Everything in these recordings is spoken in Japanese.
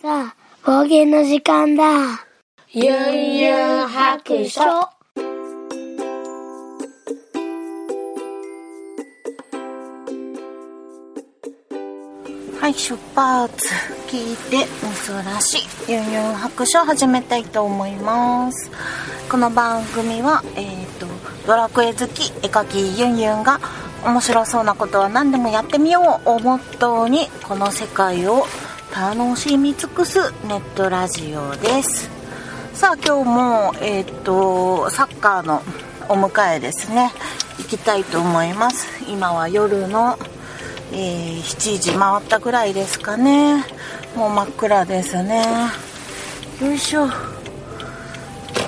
さあ、方言の時間だ。ゆんゆん白書。はい、出発。聞いて、珍しい。ユンユン白書を始めたいと思います。この番組は、えっ、と、ドラクエ好き、絵描きユンユンが、面白そうなことは何でもやってみようをモットーに、この世界を楽しみ尽くすネットラジオです。さあ、今日も、えっ、と、サッカーのお迎えですね。行きたいと思います。今は夜のえー7時回ったぐらいですかねもう真っ暗ですねよいしょ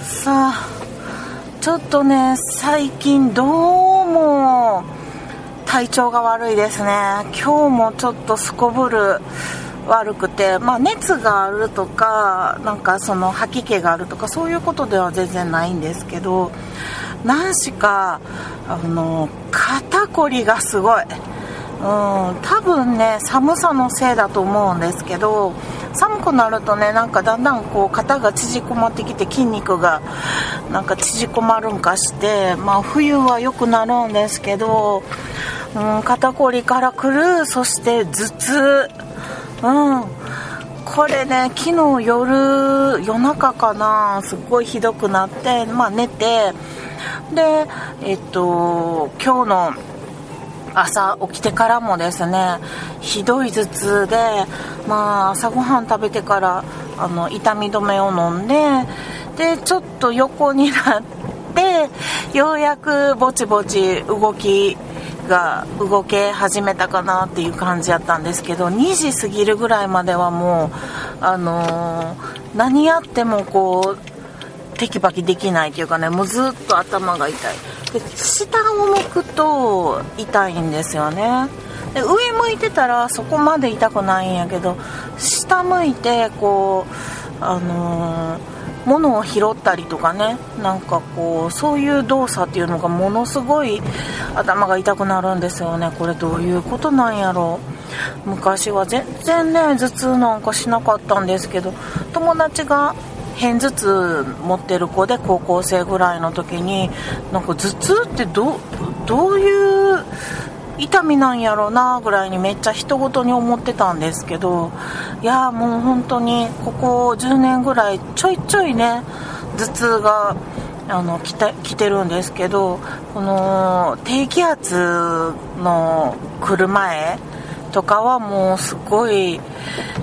さあちょっとね最近どうも体調が悪いですね今日もちょっとすこぶる悪くて、まあ、熱があるとかなんかその吐き気があるとかそういうことでは全然ないんですけど何しかあの肩こりがすごい。うん、多分ね寒さのせいだと思うんですけど寒くなるとねなんかだんだんこう肩が縮こまってきて筋肉がなんか縮こまるんかしてまあ冬は良くなるんですけど、うん、肩こりからくるそして頭痛。うん。これね昨日夜夜中かなすっごいひどくなってまあ寝てでえっと今日の朝起きてからもですねひどい頭痛でまあ朝ごはん食べてからあの痛み止めを飲んででちょっと横になってようやくぼちぼち動きが動け始めたかなっていう感じやったんですけど2時過ぎるぐらいまではもうあのー何やってもこうテキパキできないっていうかねもうずっと頭が痛い。で下を向くと痛いんですよね。で上向いてたらそこまで痛くないんやけど下向いてこうあのー物を拾ったりとかねなんかこうそういう動作っていうのがものすごい頭が痛くなるんですよね。これどういうことなんやろ。う昔は全然ね頭痛なんかしなかったんですけど友達が片頭痛持ってる子で高校生ぐらいの時になんか頭痛ってどういう痛みなんやろうなぐらいにめっちゃ人事に思ってたんですけどいやもう本当にここ10年ぐらいちょいちょいね頭痛があの来て来てるんですけどこの低気圧の来る前とかはもうすごい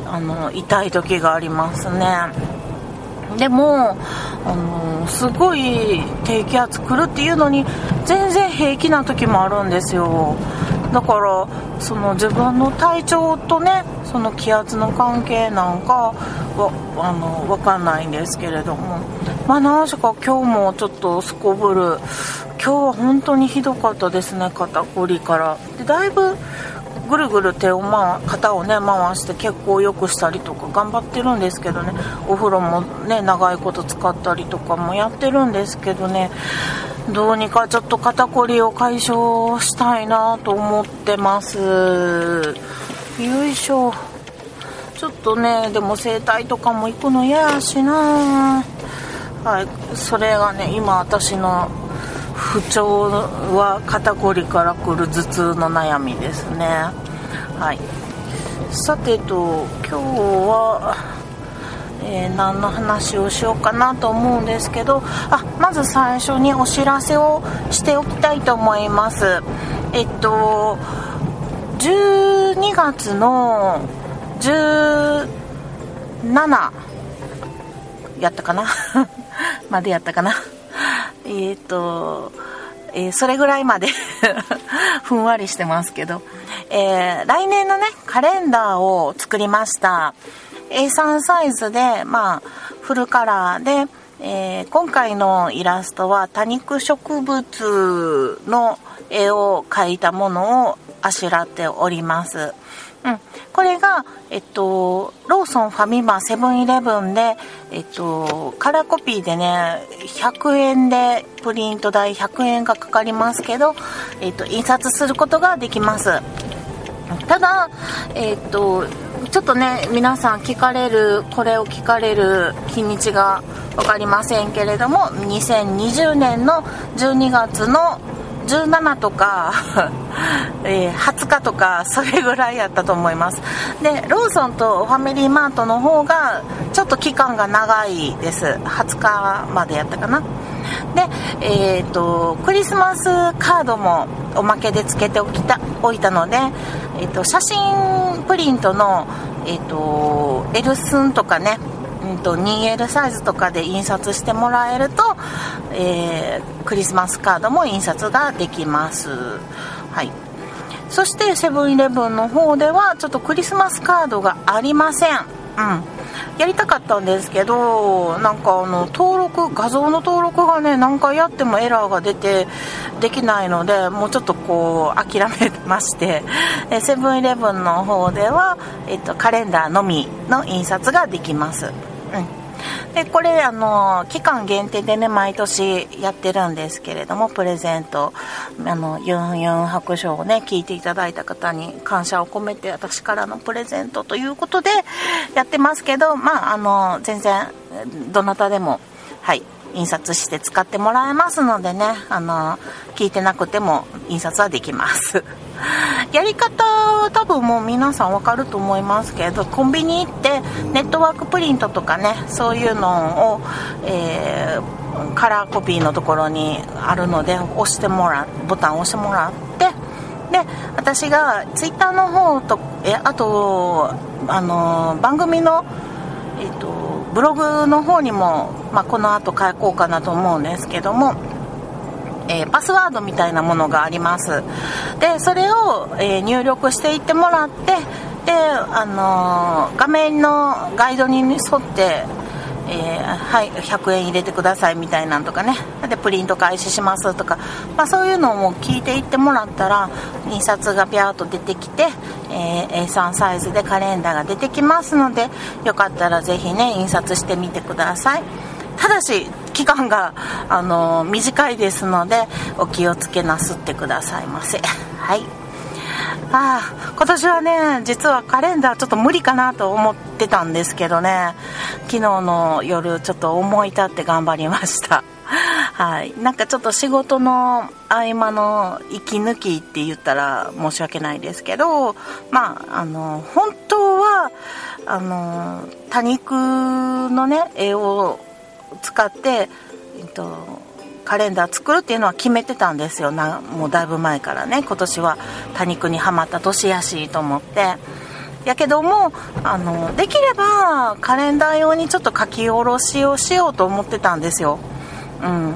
あの痛い時がありますね。でも、あのすごい低気圧来るっていうのに全然平気な時もあるんですよ。だからその自分の体調とねその気圧の関係なんかはあの分かんないんですけれども。まあ何しか今日もちょっとすこぶる。今日は本当にひどかったですね肩こりから。でだいぶぐるぐる手を、まあ、肩をね回して血行を良くしたりとか頑張ってるんですけどね。お風呂もね長いこと使ったりとかもやってるんですけどね。どうにかちょっと肩こりを解消したいなと思ってます。よいしょ。ちょっとねでも整体とかも行くの嫌やしな。はいそれがね今私の不調は肩こりからくる頭痛の悩みですね。はい。さてと今日は、えー何の話をしようかなと思うんですけどあまず最初にお知らせをしておきたいと思います。えっと12月の17やったかな？までやったかな？えっ、と、えーそれぐらいまで ふんわりしてますけど、えー来年のね、カレンダーを作りました。A3 サイズで、まあ、フルカラーで、えー今回のイラストは多肉植物の絵を描いたものをあしらっております。うん、これが、えっと、ローソン、ファミマ、セブンイレブンで、えっと、カラーコピーでね、100円で、プリント代100円がかかりますけど、えっと、印刷することができます。ただえっ、とちょっとね皆さん聞かれるこれを聞かれる日にちが分かりませんけれども2020年の12月の17とか、え、20日とかそれぐらいやったと思います。でローソンとファミリーマートの方がちょっと期間が長いです。20日までやったかな。で、えーと、クリスマスカードもおまけでつけておきたおいたので、えーと、写真プリントの、えーと、と L 寸とかねうんと 2L サイズとかで印刷してもらえると、えー、クリスマスカードも印刷ができます。はい。そしてセブンイレブンの方ではちょっとクリスマスカードがありません。うん。やりたかったんですけどなんかあの登録画像の登録がね何回やってもエラーが出てできないのでもうちょっとこう諦めまして。セブンイレブンの方では、えっと、カレンダーのみの印刷ができます、でこれあの期間限定でね毎年やってるんですけれどもプレゼントあのユンユン白書をね聞いていただいた方に感謝を込めて私からのプレゼントということでやってますけどまああの全然どなたでもはい印刷して使ってもらえますのでねあの聞いてなくても印刷はできます。やり方は多分もう皆さん分かると思いますけどコンビニ行ってネットワークプリントとかねそういうのを、えー、カラーコピーのところにあるので押してもらボタンを押してもらってで私がツイッターの方とえあとあの番組のえっ、ー、とブログの方にも、まあ、この後書こうかなと思うんですけどもえー、パスワードみたいなものがあります。でそれを、えー、入力していってもらってで、あのー、画面のガイドに沿ってえー、はい、100円入れてくださいみたいなんとかね。でプリント開始しますとか、まあ、そういうのも聞いていってもらったら印刷がピャーっと出てきて、えー、A3 サイズでカレンダーが出てきますのでよかったらぜひね印刷してみてください。ただし期間が、あの短いですのでお気をつけなすってくださいませ。はい。ああ今年はね実はカレンダーちょっと無理かなと思ってたんですけどね。昨日の夜ちょっと思い立って頑張りました。はい、なんかちょっと仕事の合間の息抜きって言ったら申し訳ないですけどまああの本当はあの多肉のね絵を使って、えっと、カレンダー作るっていうのは決めてたんですよ。なもうだいぶ前からね。今年は多肉にはまった年やしと思って。やけどもあのできればカレンダー用にちょっと書き下ろしをしようと思ってたんですよ。うん。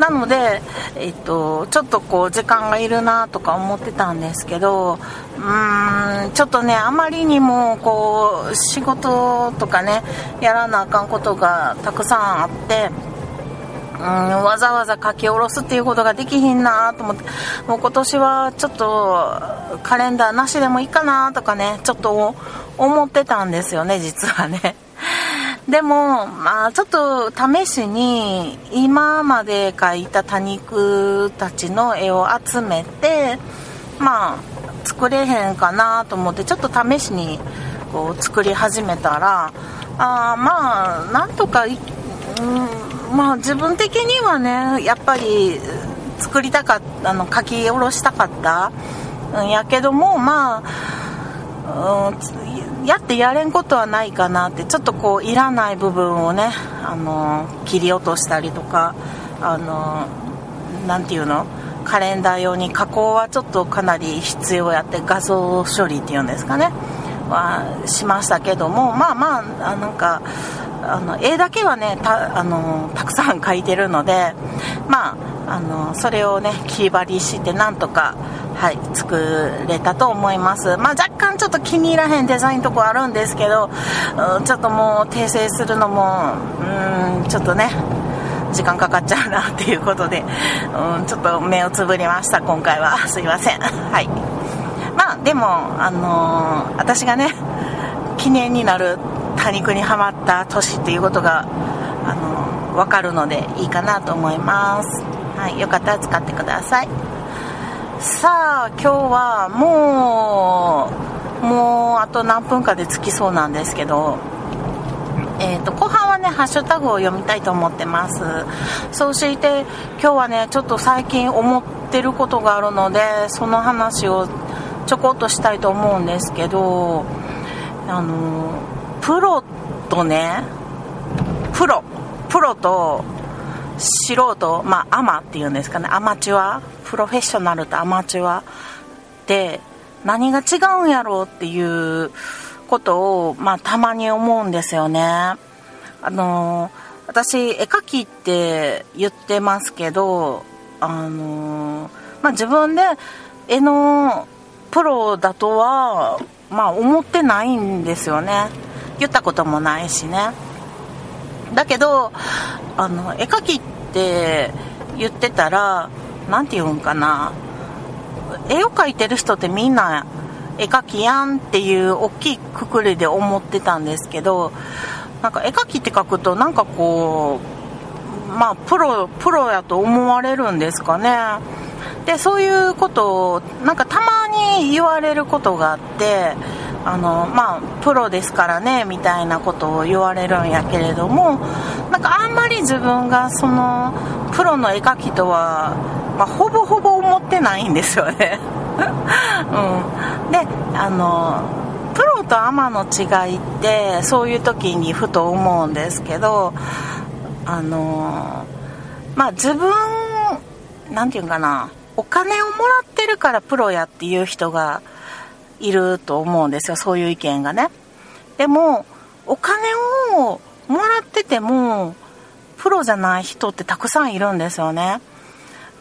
なので、えっと、ちょっとこう時間がいるなとか思ってたんですけどうーんちょっとねあまりにもこう仕事とかねやらなあかんことがたくさんあってうんわざわざ書き下ろすっていうことができひんなと思ってもう今年はちょっとカレンダーなしでもいいかなとかねちょっと思ってたんですよね実はね。でも、まあ、ちょっと試しに今まで描いた多肉たちの絵を集めてまあ作れへんかなと思ってちょっと試しにこう作り始めたらあまあなんとか、うん、まあ自分的にはねやっぱり作りたかったあの書き下ろしたかった、うん、やけどもまあ、うんやってやれんことはないかなってちょっとこういらない部分をねあの切り落としたりとかあのなていうの？カレンダー用に加工はちょっとかなり必要やって画像処理っていうんですかね。はしましたけどもまあまあなんかあの絵だけはねたあのたくさん描いてるのでまああのそれをね切り張りしてなんとかはい、作れたと思います。まあ、若干ちょっと気に入らへんデザインとこあるんですけど、うん、ちょっともう訂正するのも、うん、ちょっとね、時間かかっちゃうなっていうことで、うん、ちょっと目をつぶりました、今回は。すいません。はい。まあ、でも、あのー、私がね、記念になる多肉にはまった年っていうことが、あのー、分かるのでいいかなと思います。はい、よかったら使ってください。さあ今日はもうもうあと何分かで着きそうなんですけどえーと、後半はねハッシュタグを読みたいと思ってます。そうして今日はねちょっと最近思ってることがあるのでその話をちょこっとしたいと思うんですけどあのプロとねプロプロと素人まあアマっていうんですかね。アマチュアプロフェッショナルとアマチュアで何が違うんやろうっていうことを、まあ、たまに思うんですよね。あの私絵描きって言ってますけどあの、まあ、自分で絵のプロだとは、まあ、思ってないんですよね。言ったこともないしね。だけどあの絵描きって言ってたら何て言うんかな。絵を描いてる人ってみんな絵描きやんっていう大きいくくりで思ってたんですけどなんか絵描きって書くとなんかこうまあプロプロやと思われるんですかね。でそういうことをなんかたまに言われることがあってあのまあプロですからねみたいなことを言われるんやけれどもなんかあんまり自分がそのプロの絵描きとは、まあ、ほぼほぼ思ってないんですよね。うん、であのプロとアマの違いってそういう時にふと思うんですけどあのまあ自分何て言うかなお金をもらってるからプロやっていう人がいると思うんですよそういう意見がね。でもお金をもらっててもプロじゃない人ってたくさんいるんですよね。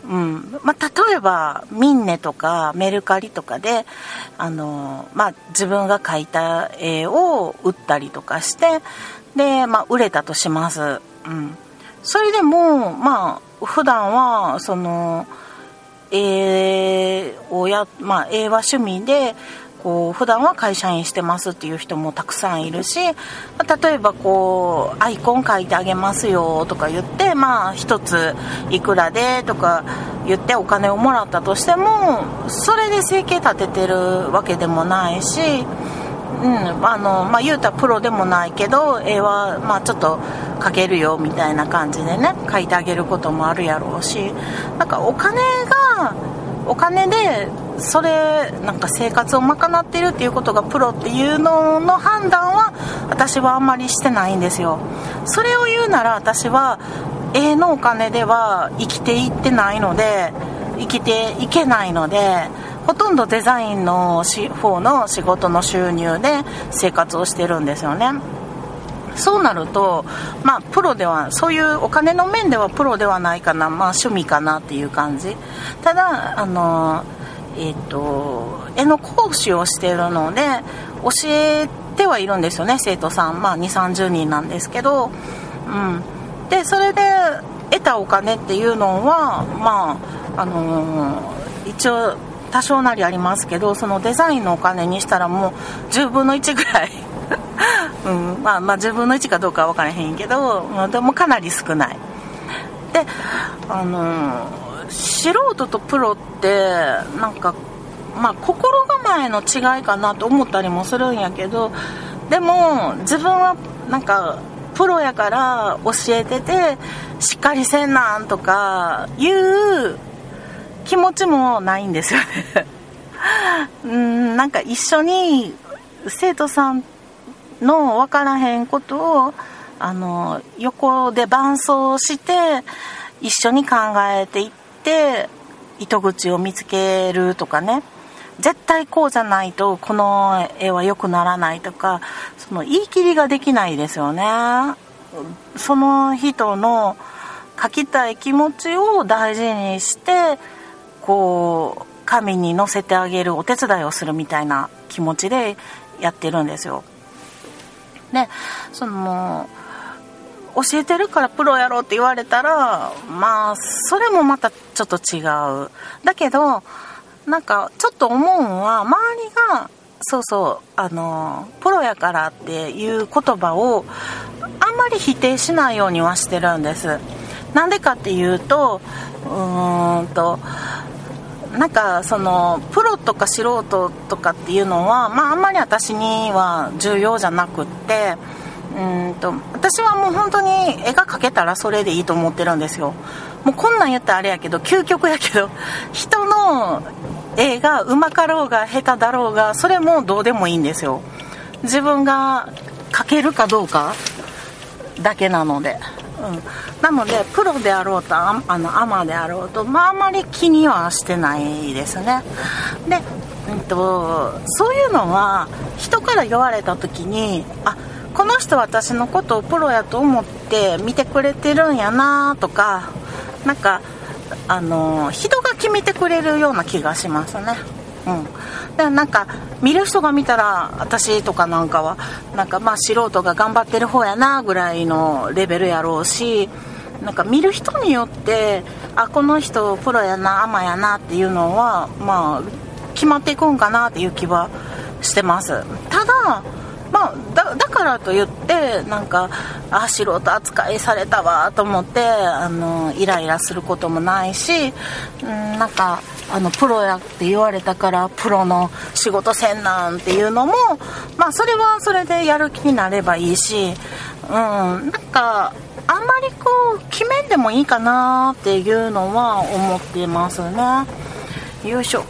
うん。まあ、例えばミンネとかメルカリとかであの、まあ、自分が描いた絵を売ったりとかしてで、まあ、売れたとします、うん、それでもまあ普段はその絵をや、まあ、絵は趣味でこう普段は会社員してますっていう人もたくさんいるし例えばこうアイコン書いてあげますよとか言ってまあ一ついくらでとか言ってお金をもらったとしてもそれで生計立ててるわけでもないし、うんあのまあ、言うたらプロでもないけど絵はまあちょっと描けるよみたいな感じでね書いてあげることもあるやろうしなんかお金がお金でそれなんか生活を賄ってるっていうことがプロっていうのの判断は私はあんまりしてないんですよ。それを言うなら私は絵のお金では生きていってないので生きていけないのでほとんどデザインの方の仕事の収入で生活をしてるんですよね。そうなると、まあ、プロではそういうお金の面ではプロではないかな、まあ、趣味かなっていう感じ。ただあのえっ、と絵の講師をしているので教えてはいるんですよね生徒さん、まあ、2 3 0人なんですけど、うん、でそれで得たお金っていうのはまああのー、一応多少なりありますけどそのデザインのお金にしたらもう10分の1ぐらい。うん、まあまあ10分の1かどうかは分からへんけどでもかなり少ない。であの素人とプロってなんかまあ心構えの違いかなと思ったりもするんやけどでも自分はなんかプロやから教えててしっかりせんなんとかいう気持ちもないんですよね。うんなんか一緒に生徒さんの分からへんことをあの横で伴走して一緒に考えていって糸口を見つけるとかね。絶対こうじゃないとこの絵は良くならないとかその言い切りができないですよね。その人の描きたい気持ちを大事にしてこう紙に載せてあげるお手伝いをするみたいな気持ちでやってるんですよ。でその教えてるからプロやろうって言われたらまあそれもまたちょっと違う。だけどなんかちょっと思うんは周りがそうそうあのプロやからっていう言葉をあんまり否定しないようにはしてるんです。なんでかっていうとうーんとなんかそのプロとか素人とかっていうのは、まあ、あんまり私には重要じゃなくってうんと私はもう本当に絵が描けたらそれでいいと思ってるんですよ。もうこんなん言ったらあれやけど究極やけど 人の絵がうまかろうが下手だろうがそれもどうでもいいんですよ。自分が描けるかどうかだけなので、うん、なのでプロであろうとあのアマであろうと、まあ、あまり気にはしてないですね。で、うんと、そういうのは人から言われた時にあこの人私のことをプロやと思って見てくれてるんやなとかなんかあの人が決めてくれるような気がしますね。うん。でなんか見る人が見たら私とかなんかはなんかまあ素人が頑張ってる方やなぐらいのレベルやろうしなんか見る人によってあこの人プロやなアマやなっていうのはまあ決まっていくんかなっていう気はしてます。ただまあ、だだからといってなんかあ素人扱いされたわと思ってあのイライラすることもないし、うん、なんかあのプロやって言われたからプロの仕事せんなんっていうのも、まあ、それはそれでやる気になればいいし、うん、なんかあんまりこう決めんでもいいかなっていうのは思っていますね。よいしょ。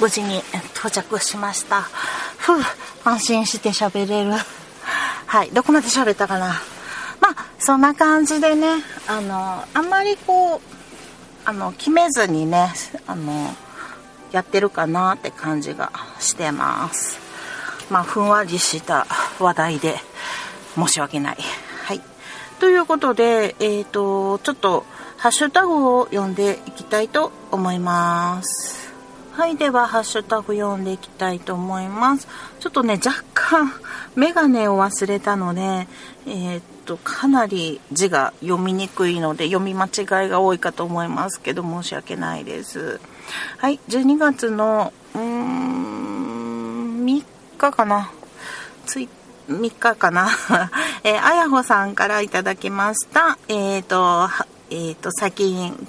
無事に到着しました。ふう安心して喋れる。はいどこまで喋ったかな。まあそんな感じでねあのあんまりこうあの決めずにねあのやってるかなって感じがしてます。まあふんわりした話題で申し訳ない。はい。ということでえっ、ー、とちょっとハッシュタグを読んでいきたいと思います。はいではハッシュタグ読んでいきたいと思います。ちょっとね若干 メガネを忘れたのでえっ、とかなり字が読みにくいので読み間違いが多いかと思いますけど申し訳ないです。はい12月のうーん3日かな。つい3日かな。えー、あやほさんからいただきました。えっ、ー、とえーと、最近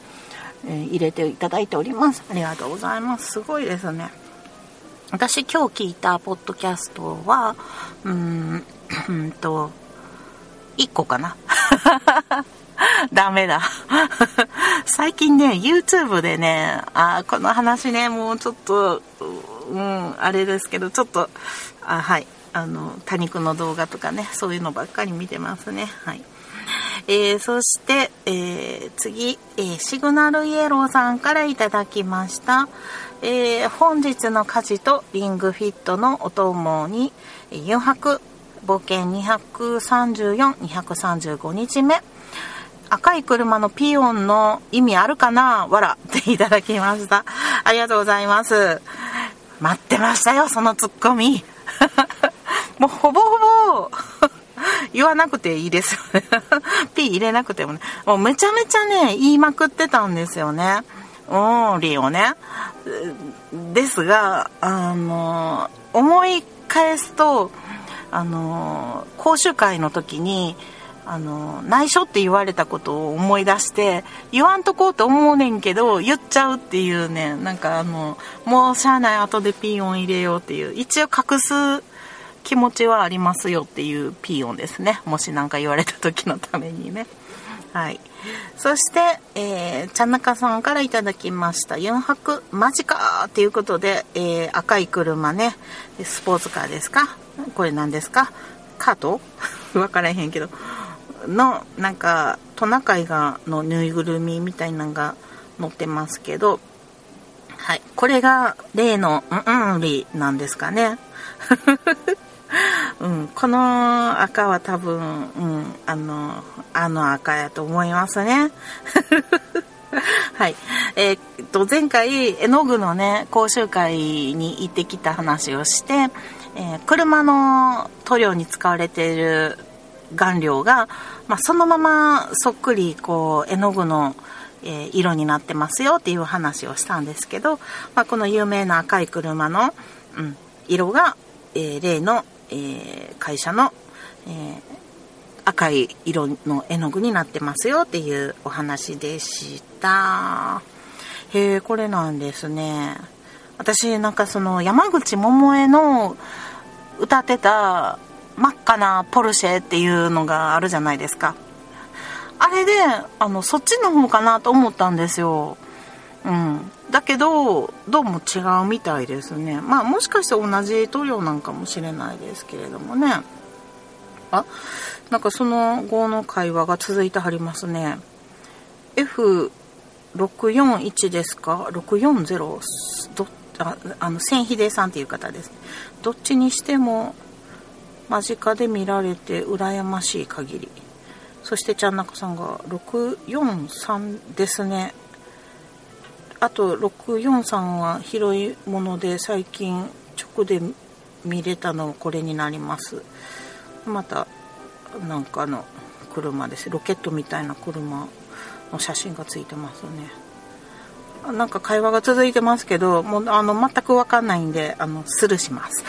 え、入れていただいております。ありがとうございます。すごいですね。私今日聞いたポッドキャストはうーんうんと1個かな。ダメだ。最近ね YouTube でねあこの話ねもうちょっとうんあれですけどちょっとあはい。あの多肉の動画とかねそういうのばっかり見てますね。はい。えー、そして、えー、次、えー、シグナルイエローさんからいただきました、え本日の家事とリングフィットのお供に4泊冒険234-235日目。赤い車のピオンの意味あるかな？わらっていただきました。ありがとうございます。待ってましたよそのツッコミ。もうほぼほぼ。言わなくていいですよね P 入れなくてもね。もうめちゃめちゃね、言いまくってたんですよね。オンリーをね。ですが、あの、思い返すと、あの、講習会の時に、あの内緒って言われたことを思い出して言わんとこうと思うねんけど言っちゃうっていうねなんかあのもうしゃあない後でピー音入れようっていう一応隠す気持ちはありますよっていうピー音ですね。もし何か言われた時のためにね。はい。そして、えー、ちゃなかさんから頂きました4泊マジかっていうことで、えー、赤い車ね。スポーツカーですか？これ何ですか？カート？分からへんけど。のなんかトナカイがのぬいぐるみみたいなのが載ってますけど。はい。これが例のうんうんりなんですかね。うん、この赤は多分、うん、あの、あの赤やと思いますね。はい。えー、っと、前回、絵の具のね、講習会に行ってきた話をして、えー、車の塗料に使われている顔料が、まあ、そのままそっくり、こう、絵の具の、えー、色になってますよっていう話をしたんですけど、まあ、この有名な赤い車の、うん、色が、えー、例の、えー、会社の、え赤い色の絵の具になってますよっていうお話でした。へえ、これなんですね。私なんかその山口百恵の歌ってた真っ赤なポルシェっていうのがあるじゃないですか。あれで、あの、そっちの方かなと思ったんですよ。うん。だけど、どうも違うみたいですね。まあ、もしかして同じ塗料なんかもしれないですけれどもね。あ、なんかその後の会話が続いてはりますね。F641 ですか ?640? どああの、千秀さんっていう方です。どっちにしても間近で見られて羨ましい限り。そしてちゃんなかさんが643ですね。あと643は広いもので最近直で見れたのこれになります。またなんかの車です。ロケットみたいな車の写真がついてますね。なんか会話が続いてますけどもうあの全く分かんないんであのスルーします。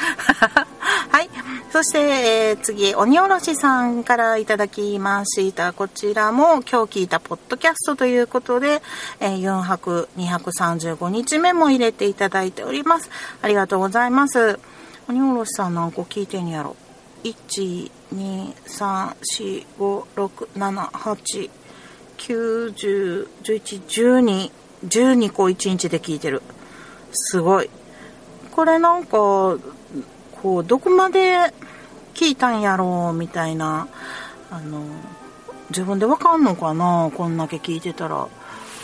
はい。そして、えー、次鬼おろしさんからいただきました。こちらも今日聞いたポッドキャストということで、えー、4泊235日目も入れていただいております。ありがとうございます。鬼おろしさん何個聞いてんやろ。12345678910111212個1日で聞いてる。すごい。これなんかこうどこまで聞いたんやろうみたいなあの自分でわかんのかなこんだけ聞いてたら。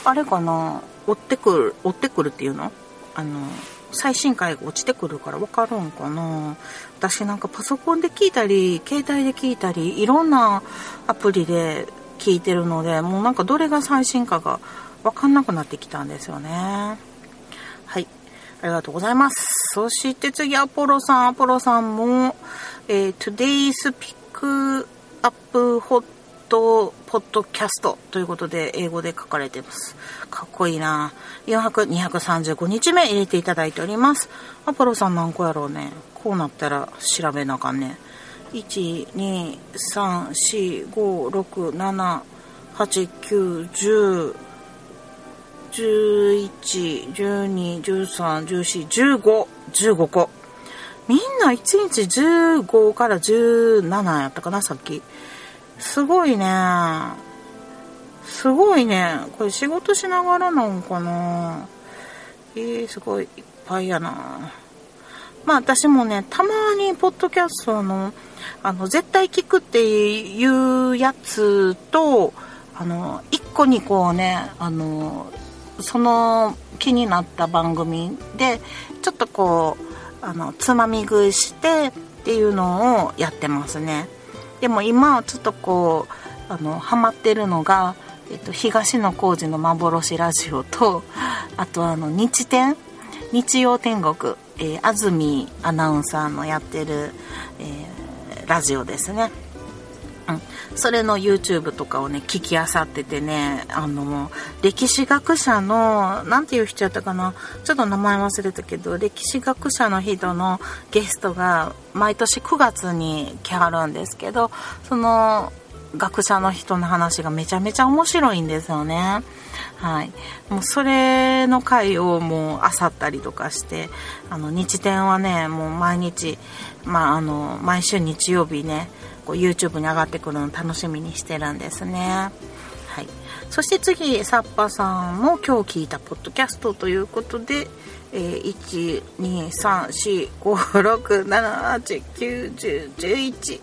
あれかな追ってくる追ってくるっていうの？あの最新回が落ちてくるから分かるんかな？私なんかパソコンで聞いたり携帯で聞いたりいろんなアプリで聞いてるのでもうなんかどれが最新かが分かんなくなってきたんですよね。ありがとうございますそして次アポロさんアポロさんも、えー、Today's Pick Up Hot ポッドキャストということで英語で書かれています。かっこいいな。4泊235日目入れていただいております。アポロさん何個やろうね。こうなったら調べなあかんね。12345678910、11、12、13、14、15、15個。みんな1日15から17やったかな、さっき。すごいね。すごいね。これ仕事しながらなんかな。えー、すごいいっぱいやな。まあ私もね、たまにポッドキャストの、あの、絶対聞くっていうやつと、あの、一個にこうね、あの、その気になった番組で、ちょっとこう、あの、つまみ食いしてっていうのをやってますね。でも今ちょっとこうあのハマってるのが、えっと、東野幸治の幻ラジオとあとあの日天日曜天国、えー、安住アナウンサーのやってる、えー、ラジオですねうん、それの YouTube とかをね聞きあさっててねあの歴史学者の何ていう人やったかなちょっと名前忘れたけど歴史学者の人のゲストが毎年9月に来はるんですけどその学者の人の話がめちゃめちゃ面白いんですよね。はい。もうそれの回をもう漁ったりとかして、あの、日展はね、もう毎日、まあ、あの、毎週日曜日ね、こう YouTube に上がってくるの楽しみにしてるんですね。はい。そして次、サッパさんも今日聞いたポッドキャストということで、えー、1、2、3、4、5、6、7、8、9、10、11、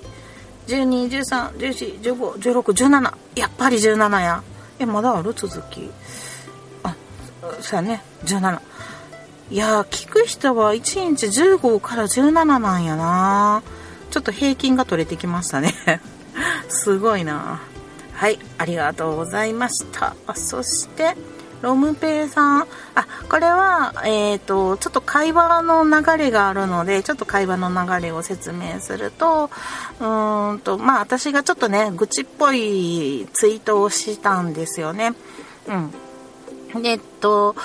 12、13、14、15、16、17。やっぱり17や。え、まだある続き？あ、そうやね。17。いや聞く人は1日15から17なんやなちょっと平均が取れてきましたね すごいなはいありがとうございましたそしてロムペイさん、あ、これは、えっ、ー、と、ちょっと会話の流れがあるので、ちょっと会話の流れを説明すると、うーんと、まあ私がちょっとね、愚痴っぽいツイートをしたんですよね。うん。えっと、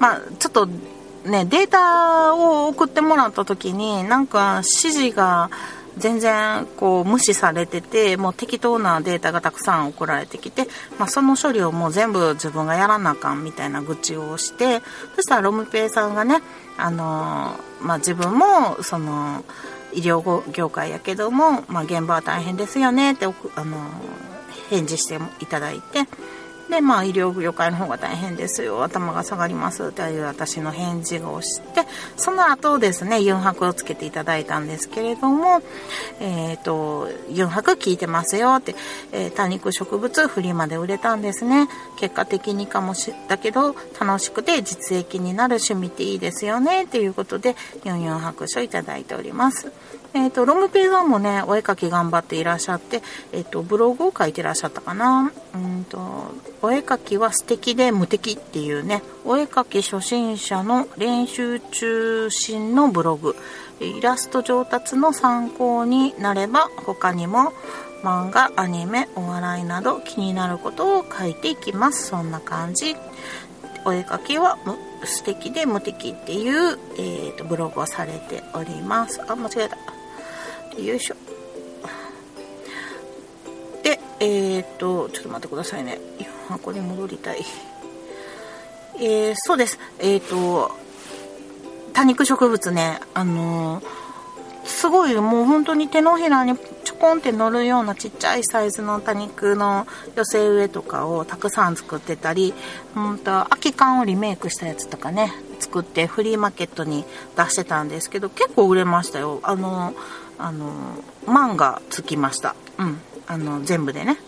まあちょっとね、データを送ってもらった時に、なんか指示が、全然こう無視されててもう適当なデータがたくさん送られてきて、まあ、その処理をもう全部自分がやらなあかんみたいな愚痴をしてそしたらロムペイさんがね、あの、まあ、自分もその医療業界やけども、まあ、現場は大変ですよねって、あの、返事していただいて。で、まあ、医療業界の方が大変ですよ、頭が下がりますという私の返事をして、その後ですね、4泊をつけていただいたんですけれども、えっ、ー、と、4泊聞いてますよって、えー、多肉植物フリまで売れたんですね。結果的にかもし、だけど、楽しくて実益になる趣味っていいですよね、ということで、44拍手いただいております。えっ、ー、と、ロムペイさんもね、お絵かき頑張っていらっしゃって、えっ、ー、と、ブログを書いてらっしゃったかな。うんと、お絵かきは素敵で無敵っていうね、お絵かき初心者の練習中心のブログ。イラスト上達の参考になれば、他にも漫画、アニメ、お笑いなど気になることを書いていきます。そんな感じ。お絵かきは素敵で無敵っていう、えーとブログをされております。あ、間違えた。よいしょ。でえー、っとちょっと待ってくださいね。箱に戻りたい。えー、そうです。えー、っと多肉植物ねあのすごいもう本当に手のひらにちょこんって乗るようなちっちゃいサイズの多肉の寄せ植えとかをたくさん作ってたり、うんと、空き缶をリメイクしたやつとかね、作ってフリーマーケットに出してたんですけど、結構売れましたよ。あの、あの万がつきました。うん。あの全部でね。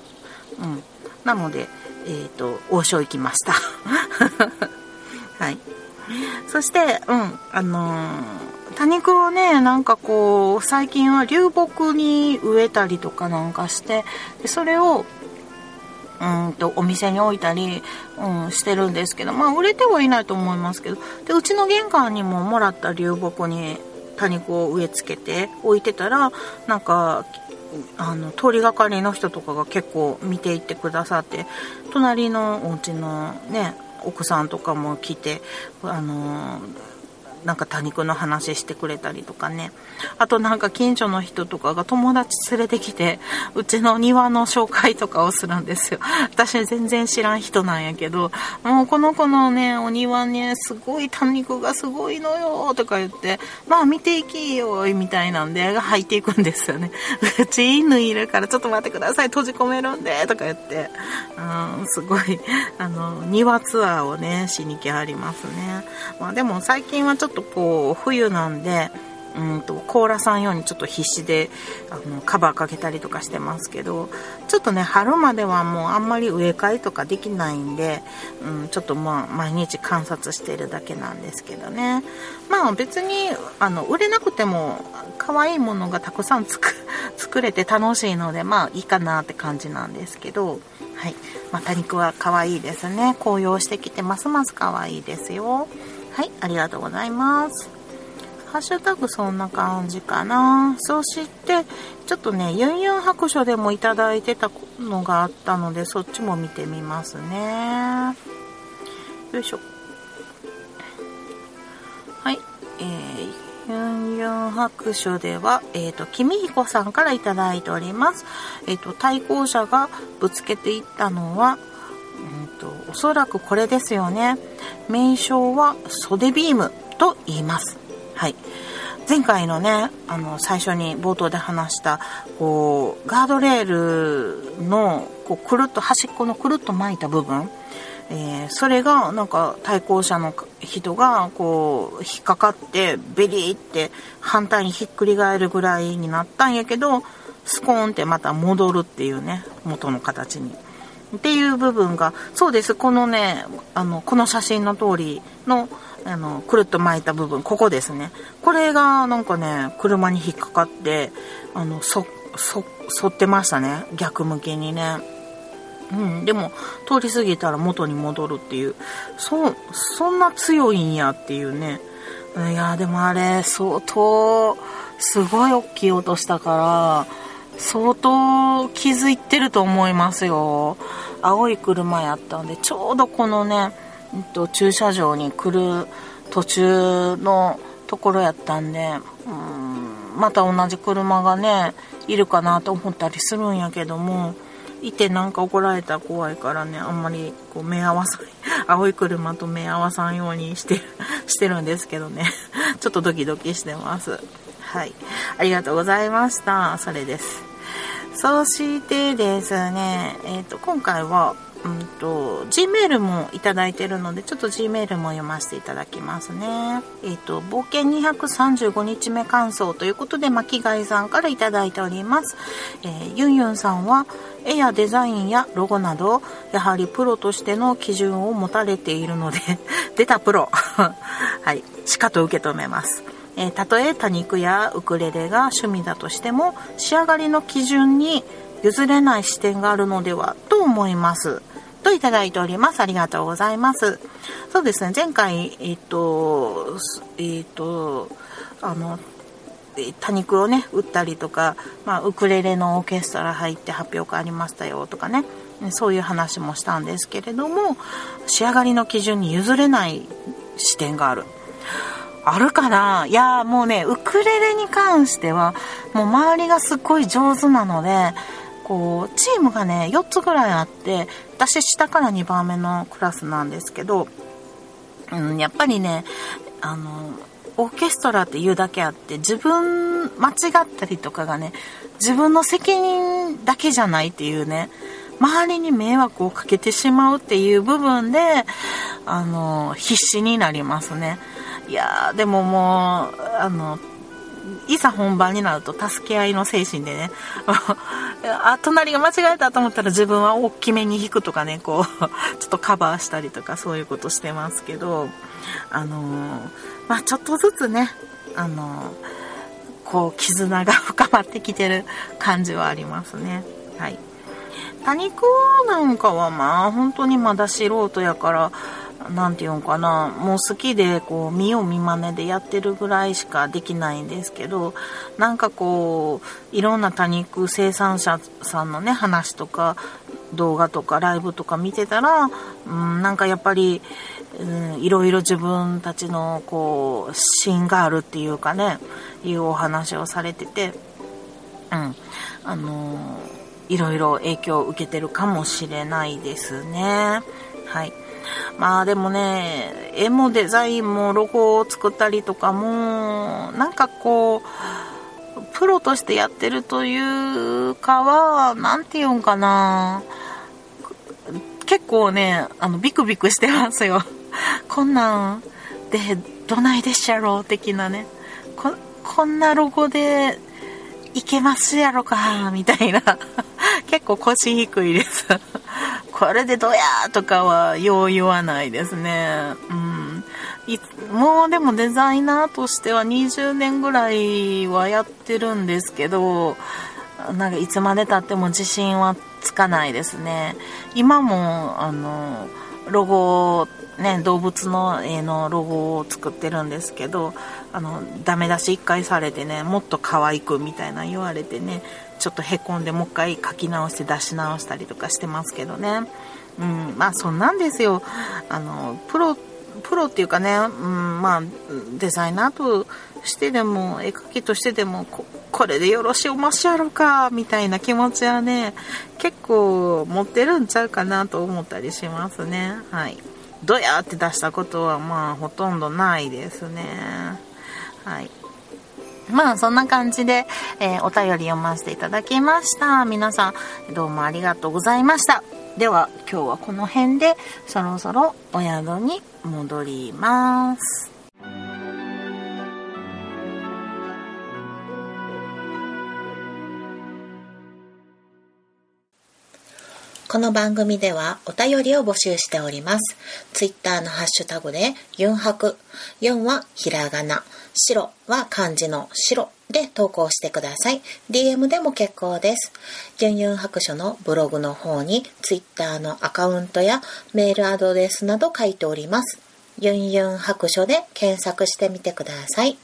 うん。なのでえっ、ー、と王将行きました。はい。そしてうん。あのー、多肉をねなんかこう最近は流木に植えたりとかなんかしてでそれをうんとお店に置いたり、うん、してるんですけどまあ売れてはいないと思いますけどでうちの玄関にももらった流木に多肉を植え付けて置いてたらなんかあの通りがかりの人とかが結構見ていってくださって隣のお家のね奥さんとかも来てあのなんか多肉の話してくれたりとかね。あとなんか近所の人とかが友達連れてきて、うちの庭の紹介とかをするんですよ。私全然知らん人なんやけど、もうこの子のね、お庭ね、すごい多肉がすごいのよとか言って、まあ見ていきよみたいなんで入っていくんですよね。うち犬いるからちょっと待ってください、閉じ込めるんでとか言って、うん、すごい、あの、庭ツアーをね、しに来はりますね。まあでも最近はちょっととこう冬なんでうんと甲羅さん用にちょっと必死であのカバーかけたりとかしてますけどちょっとね春まではもうあんまり植え替えとかできないんで、うん、ちょっとまあ毎日観察してるだけなんですけどね。まあ別にあの売れなくても可愛いものがたくさん 作れて楽しいのでまあいいかなって感じなんですけどはい。まあ、多肉は可愛いですね。紅葉してきてますます可愛いですよ。はい、ありがとうございます。ハッシュタグそんな感じかな。そして、ちょっとね、ユンユン白書でもいただいてたのがあったので、そっちも見てみますね。よいしょ。はい、えー、ユンユン白書では、えっ、ー、と、君彦さんからいただいております。えっ、ー、と、対向車がぶつけていったのは、うんと、おそらくこれですよね。名称は袖ビームと言います。はい。前回のね、あの、最初に冒頭で話した、こう、ガードレールの、こう、くるっと、端っこのくるっと巻いた部分、えー、それが、なんか、対向車の人が、こう、引っかかって、ベリーって反対にひっくり返るぐらいになったんやけど、スコーンってまた戻るっていうね、元の形に。っていう部分が、そうです、このね、あの、この写真の通りの、あの、くるっと巻いた部分、ここですね。これがなんかね、車に引っかかって、あの、そ、そ、反ってましたね。逆向きにね。うん、でも通り過ぎたら元に戻るっていうそそんな強いんやっていうねいやでもあれ相当すごい大きい音したから相当気づいてると思いますよ。青い車やったんでちょうどこのね、えっと、駐車場に来る途中のところやったんでうんまた同じ車がねいるかなと思ったりするんやけどもいてなんか怒られたら怖いからねあんまりこう目合わさ 青い車と目合わさんようにして してるんですけどね。ちょっとドキドキしてます。はい。ありがとうございました。それです。そしてですねえっ、ー、と今回はうんと、Gmail もいただいてるので、ちょっと Gmail も読ませていただきますね。えっ、ー、と、冒険235日目感想ということで、巻貝さんからいただいております。えー、ユンユンさんは、絵やデザインやロゴなど、やはりプロとしての基準を持たれているので 出たプロ はい、しかと受け止めます。えー、たとえ多肉やウクレレが趣味だとしても、仕上がりの基準に譲れない視点があるのではと思います。といただいております。ありがとうございます。そうですね、前回、えっ、と、えっ、と、あの、多肉をね、売ったりとか、まあ、ウクレレのオーケストラ入って発表会ありましたよとかね、そういう話もしたんですけれども、仕上がりの基準に譲れない視点がある。あるかないやもうね、ウクレレに関しては、もう周りがすっごい上手なので、こうチームがね4つぐらいあって私下から2番目のクラスなんですけど、うん、やっぱりねあのオーケストラって言うだけあって自分間違ったりとかがね自分の責任だけじゃないっていうね周りに迷惑をかけてしまうっていう部分であの必死になりますね。いやでももうあのいざ本番になると助け合いの精神でね あ隣が間違えたと思ったら自分は大きめに弾くとかねこう ちょっとカバーしたりとかそういうことしてますけどあのー、まあちょっとずつねあのー、こう絆が深まってきてる感じはありますね。はい。多肉なんかはまあ本当にまだ素人やから何て言うんかなもう好きでこう見よう見まねでやってるぐらいしかできないんですけどなんかこういろんな多肉生産者さんのね話とか動画とかライブとか見てたら、うん、なんかやっぱり、うん、いろいろ自分たちのこう芯があるっていうかねいうお話をされてて、うん、あのいろいろ影響を受けてるかもしれないですね。はい。まあでもね、絵もデザインもロゴを作ったりとかも、なんかこう、プロとしてやってるというかは、なんて言うんかな。結構ね、あの、ビクビクしてますよ。こんなんで、どないでっしゃろう的なね。こ、こんなロゴでいけますやろか、みたいな。結構腰低いです。これでどやーとかはよう言わないですね。うん。もうでもデザイナーとしては20年ぐらいはやってるんですけど、なんかいつまでたっても自信はつかないですね。今も、あの、ロゴね、動物の絵のロゴを作ってるんですけど、あの、ダメ出し一回されてね、もっと可愛くみたいな言われてね、ちょっとへこんでもう一回書き直して出し直したりとかしてますけどね。うん、まあそんなんですよ。あの、プロ、プロっていうかね、うん、まあデザイナーとしてでも、絵描きとしてでもこ、これでよろしおましやろか、みたいな気持ちはね、結構持ってるんちゃうかなと思ったりしますね。はい。どやって出したことはまあほとんどないですね。はい。まあそんな感じで、えー、お便り読ませていただきました。皆さんどうもありがとうございました。では今日はこの辺でそろそろお宿に戻ります。この番組ではお便りを募集しております。ツイッターのハッシュタグで、ユンハク。ユンはひらがな。白は漢字の白で投稿してください。DM でも結構です。ユンユン白書のブログの方に Twitter のアカウントやメールアドレスなど書いております。ユンユン白書で検索してみてください。